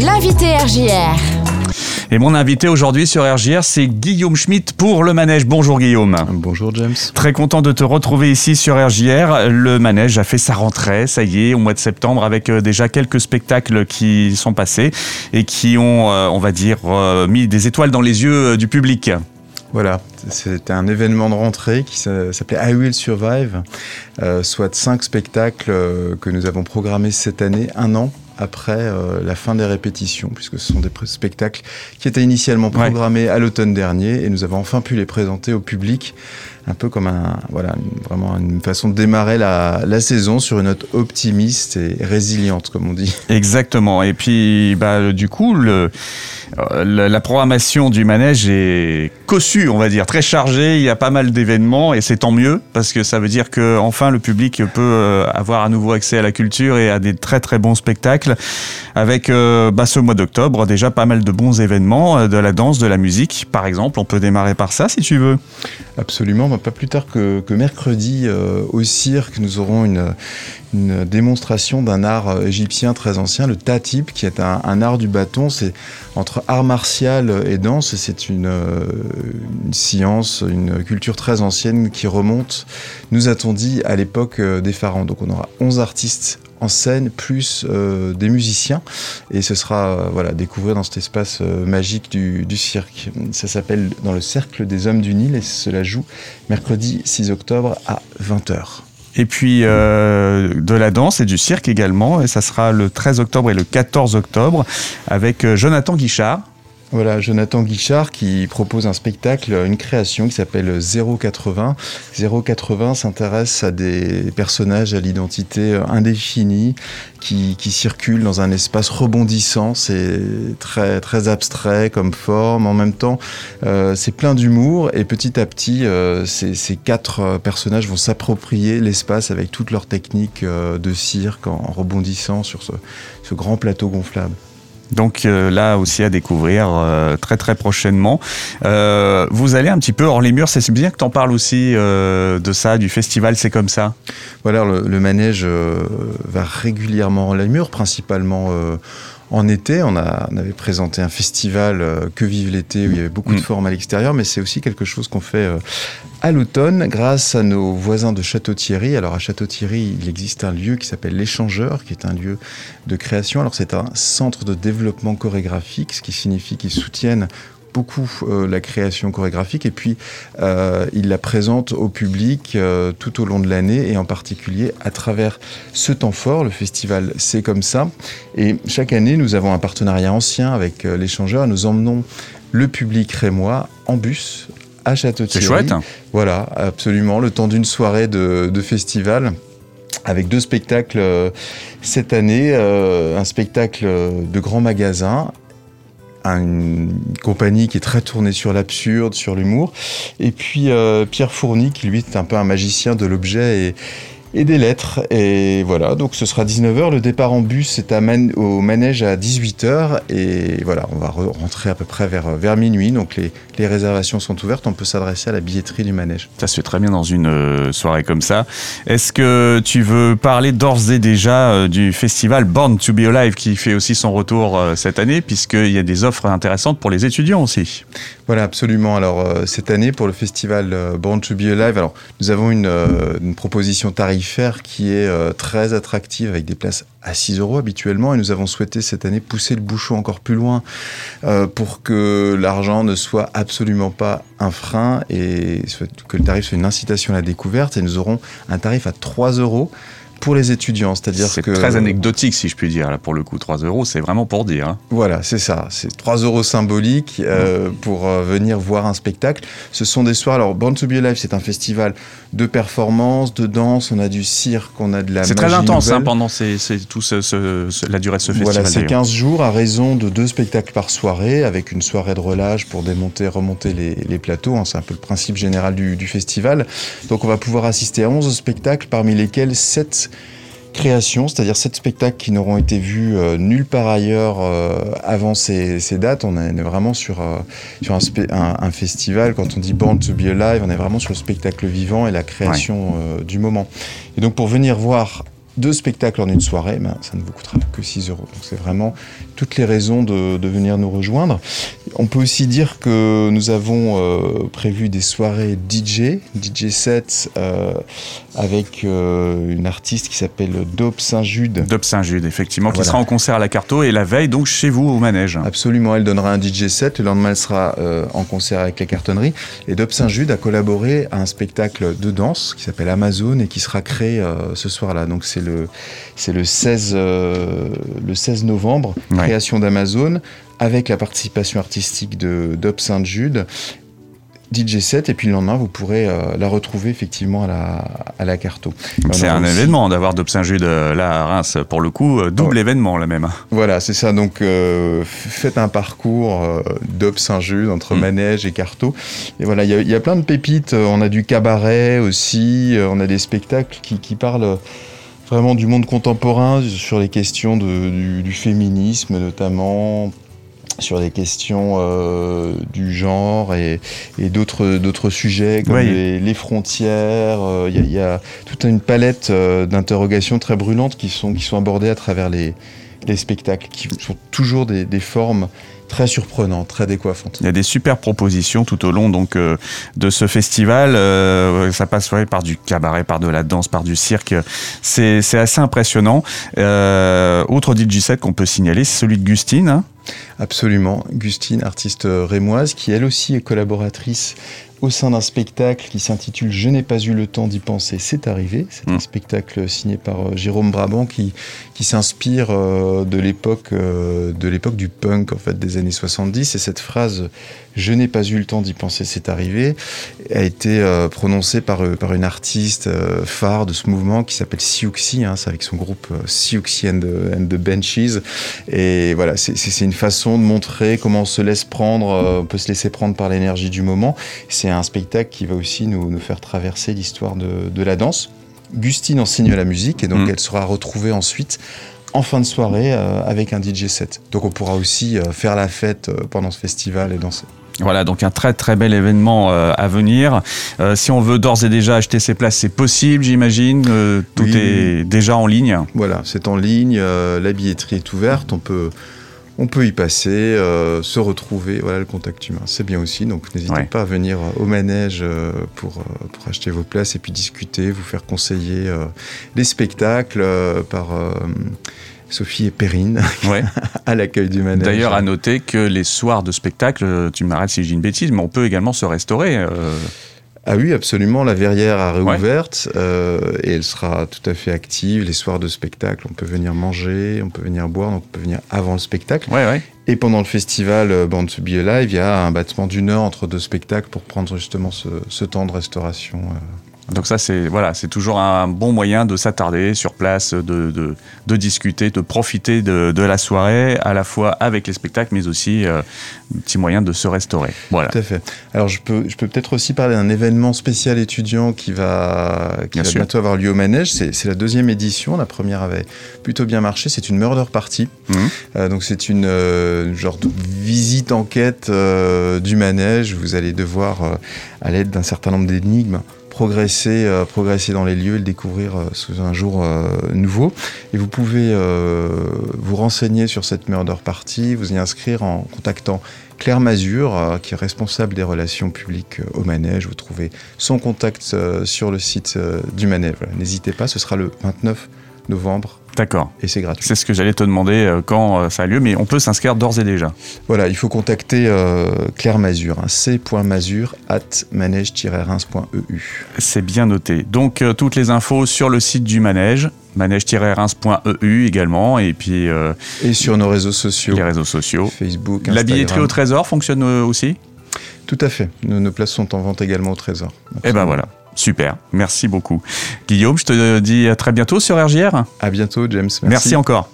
l'invité RJR. Et mon invité aujourd'hui sur RJR, c'est Guillaume Schmitt pour le manège. Bonjour Guillaume. Bonjour James. Très content de te retrouver ici sur RJR. Le manège a fait sa rentrée, ça y est, au mois de septembre, avec euh, déjà quelques spectacles qui sont passés et qui ont, euh, on va dire, euh, mis des étoiles dans les yeux du public. Voilà, c'était un événement de rentrée qui s'appelait I Will Survive, soit cinq spectacles que nous avons programmés cette année, un an après euh, la fin des répétitions, puisque ce sont des spectacles qui étaient initialement programmés à l'automne dernier et nous avons enfin pu les présenter au public un peu comme un, voilà, vraiment une façon de démarrer la, la, saison sur une note optimiste et résiliente, comme on dit. Exactement. Et puis, bah, du coup, le, euh, la, programmation du manège est cossue, on va dire, très chargée. Il y a pas mal d'événements et c'est tant mieux parce que ça veut dire que enfin le public peut euh, avoir à nouveau accès à la culture et à des très très bons spectacles. Avec euh, bah, ce mois d'octobre, déjà pas mal de bons événements, de la danse, de la musique, par exemple. On peut démarrer par ça si tu veux. Absolument. Bah, pas plus tard que, mercredi au cirque, nous aurons une, démonstration d'un art égyptien très ancien, le tatip, qui est un, art du bâton. C'est entre art martial et danse. C'est une, euh, une, science, une culture très ancienne qui remonte, nous a-t-on dit, à l'époque euh, des pharaons. Donc on aura 11 artistes en scène plus euh, des musiciens et ce sera voilà découvrir dans cet espace magique du, cirque. Ça s'appelle dans le cercle des hommes du Nil et cela joue mercredi 6 octobre à 20h. Et puis euh, de la danse et du cirque également. Et ça sera le 13 octobre et le 14 octobre avec euh, Jonathan Guichard. Voilà, Jonathan Guichard qui propose un spectacle, une création qui s'appelle 080. 080 s'intéresse à des personnages à l'identité indéfinie qui, qui, circulent dans un espace rebondissant. C'est très, très abstrait comme forme. En même temps, euh, c'est plein d'humour et petit à petit, euh, ces, quatre personnages vont s'approprier l'espace avec toutes leurs techniques euh, de cirque en rebondissant sur ce grand plateau gonflable. Donc euh, là aussi à découvrir euh, très très prochainement. Euh, vous allez un petit peu hors les murs, c'est bien que tu en parles aussi de ça, du festival C'est comme ça. Voilà, le, le manège va régulièrement hors les murs, principalement en été, on, a, on, avait présenté un festival euh, Que vive l'été où il y avait beaucoup de mm. formes à l'extérieur, mais c'est aussi quelque chose qu'on fait euh, à l'automne grâce à nos voisins de Château-Thierry. Alors à Château-Thierry, il existe un lieu qui s'appelle l'Échangeur, qui est un lieu de création. Alors c'est un centre de développement chorégraphique, ce qui signifie qu'ils soutiennent beaucoup euh, la création chorégraphique et puis euh, il la présente au public euh, tout au long de l'année et en particulier à travers ce temps fort, le festival C'est comme ça. Et chaque année, nous avons un partenariat ancien avec l'échangeur. Nous emmenons le public rémois en bus à Château-Thierry. C'est chouette. Voilà, absolument, le temps d'une soirée de, de festival avec deux spectacles cette année, euh, un spectacle de grand magasin une compagnie qui est très tournée sur l'absurde, sur l'humour. Et puis euh, Pierre Fourny, qui lui est un peu un magicien de l'objet et, et des lettres. Et voilà, donc ce sera 19h. Le départ en bus est à au manège à 18h. Et voilà, on va rentrer à peu près vers, vers minuit. Donc les, les réservations sont ouvertes. On peut s'adresser à la billetterie du manège. Ça se fait très bien dans une euh, soirée comme ça. Est-ce que tu veux parler d'ores et déjà euh, du festival Born to Be Alive qui fait aussi son retour euh, cette année, puisqu'il y a des offres intéressantes pour les étudiants aussi? Voilà, absolument. Alors cette année, pour le festival Born to Be Alive, alors, nous avons une, une proposition tarifaire qui est euh, très attractive avec des places à 6 euros habituellement. Et nous avons souhaité cette année pousser le bouchon encore plus loin euh, pour que l'argent ne soit absolument pas un frein et que le tarif soit une incitation à la découverte. Et nous aurons un tarif à 3 euros pour les étudiants. C'est-à-dire c'est très anecdotique, si je puis dire. Là, pour le coup, 3 euros, c'est vraiment pour dire. Hein. Voilà, c'est ça. C'est 3 euros symboliques euh, pour euh, venir voir un spectacle. Ce sont des soirs. Alors, Born to Be Alive, c'est un festival de performance, de danse. On a du cirque, on a de la. C'est très intense hein, pendant ces, tout ce, la durée de ce festival. Voilà, c'est 15 jours à raison de deux spectacles par soirée, avec une soirée de relâche pour démonter, remonter les, les plateaux. Hein. C'est un peu le principe général du, du festival. Donc, on va pouvoir assister à 11 spectacles, parmi lesquels 7 création, c'est-à-dire sept spectacles qui n'auront été vus euh, nulle part ailleurs euh, avant ces, ces, dates. On est vraiment sur, euh, sur un, un, festival, quand on dit Born to be Alive, on est vraiment sur le spectacle vivant et la création ouais. du moment. Et donc pour venir voir deux spectacles en une soirée, ben, ça ne vous coûtera que 6 euros. Donc c'est vraiment toutes les raisons de, de, venir nous rejoindre. On peut aussi dire que nous avons euh, prévu des soirées DJ, DJ set, euh, avec euh, une artiste qui s'appelle Dope Saint-Jude. Dope Saint-Jude, effectivement, qui sera en concert à la Carto et la veille, donc chez vous au manège. Absolument, elle donnera un DJ set, le lendemain elle sera en concert avec la cartonnerie. Et Dope Saint-Jude a collaboré à un spectacle de danse qui s'appelle Amazon et qui sera créé ce soir-là. Donc c'est le, c'est le 16, le 16 novembre, création d'Amazon avec la participation artistique de Dob Saint-Jude. DJ 7 et puis le lendemain vous pourrez euh, la retrouver effectivement à la, à la Carto. C'est un événement d'avoir Dob Saint-Jude euh, là à Reims pour le coup, euh, double événement là même. Voilà c'est ça donc faites un parcours Dob Saint-Jude entre mm. Manège et Carto et voilà il y, y, a plein de pépites, on a du cabaret aussi, on a des spectacles qui, qui parlent vraiment du monde contemporain sur les questions de, du, féminisme notamment sur les questions euh, du genre et, et d'autres sujets comme les, frontières. Il euh, y, y, a toute une palette euh, d'interrogations très brûlantes qui sont, qui sont abordées à travers les, les spectacles, qui sont toujours des, des formes très surprenant, très décoiffante. Il y a des super propositions tout au long donc euh, de ce festival. Euh, ça passe par du cabaret, par de la danse, par du cirque. C'est assez impressionnant. Euh, autre DJ set qu'on peut signaler, c'est celui de Gustine. Hein. Absolument. Gustine, artiste rémoise, qui elle aussi est collaboratrice au sein d'un spectacle qui s'intitule Je n'ai pas eu le temps d'y penser, c'est arrivé. C'est un mm. spectacle signé par euh, Jérôme Brabant qui, qui s'inspire euh, de l'époque euh, de l'époque du punk en fait des années 70 et cette phrase je n'ai pas eu le temps d'y penser, c'est arrivé, a été euh, prononcé par, par une artiste phare de ce mouvement qui s'appelle Siouxsie, hein, c'est avec son groupe Siouxsie and, and, the Benches. Et voilà, c'est une façon de montrer comment on se laisse prendre, on peut se laisser prendre par l'énergie du moment. C'est un spectacle qui va aussi nous, nous faire traverser l'histoire de, de, la danse. Gustine enseigne la musique et donc mmh. elle sera retrouvée ensuite en fin de soirée euh, avec un DJ set. Donc on pourra aussi euh, faire la fête euh, pendant ce festival et danser. Voilà, donc un très très bel événement à venir. Si on veut d'ores et déjà acheter ses places, c'est possible, j'imagine. Tout est déjà en ligne. Voilà, c'est en ligne. la billetterie est ouverte. On peut, on peut y passer, se retrouver. Voilà, le contact humain, c'est bien aussi. Donc n'hésitez pas à venir au manège pour, pour acheter vos places et puis discuter, vous faire conseiller les spectacles par Sophie et Perrine à l'accueil du manège. D'ailleurs, à noter que les soirs de spectacle, tu m'arrêtes si j'ai une bêtise, mais on peut également se restaurer. Euh. Ah oui, absolument. La verrière a réouverte euh, et elle sera tout à fait active. Les soirs de spectacle, on peut venir manger, on peut venir boire, donc on peut venir avant le spectacle. Et pendant le festival euh, Band to Be Alive, il y a un battement d'une heure entre deux spectacles pour prendre justement ce, ce temps de restauration. Donc ça, c'est voilà, c'est toujours un bon moyen de s'attarder sur place, de, de, de, discuter, de profiter de, de, la soirée, à la fois avec les spectacles, mais aussi euh, un petit moyen de se restaurer. Voilà. Tout à fait. Alors je peux, je peux peut-être aussi parler d'un événement spécial étudiant qui va, qui va bientôt avoir lieu au manège. C'est la deuxième édition. La première avait plutôt bien marché. C'est une murder party. Mmh. Euh, donc c'est une euh, genre de visite enquête du manège. Vous allez devoir, à l'aide d'un certain nombre d'énigmes, progresser, euh, progresser dans les lieux et le découvrir euh, sous un jour euh, nouveau. Et vous pouvez vous renseigner sur cette Murder Party, vous y inscrire en contactant Claire Mazur, qui est responsable des relations publiques au manège. Vous trouvez son contact sur le site du manège. N'hésitez pas, ce sera le 29 novembre D'accord. Et c'est gratuit. C'est ce que j'allais te demander euh, quand euh, ça a lieu, mais on peut s'inscrire d'ores et déjà. Voilà, il faut contacter euh, Claire Mazur, hein, c.mazur at manège-reims.eu. C'est bien noté. Donc toutes les infos sur le site du manège, manège-reims.eu également, et puis... et sur nos réseaux sociaux. Les réseaux sociaux. Facebook, Instagram. La billetterie au Trésor fonctionne aussi? Tout à fait. Nos, nos places sont en vente également au Trésor. Et eh ben voilà. Super, merci beaucoup. Guillaume, je te dis à très bientôt sur RGR. À bientôt, James. Merci, merci encore.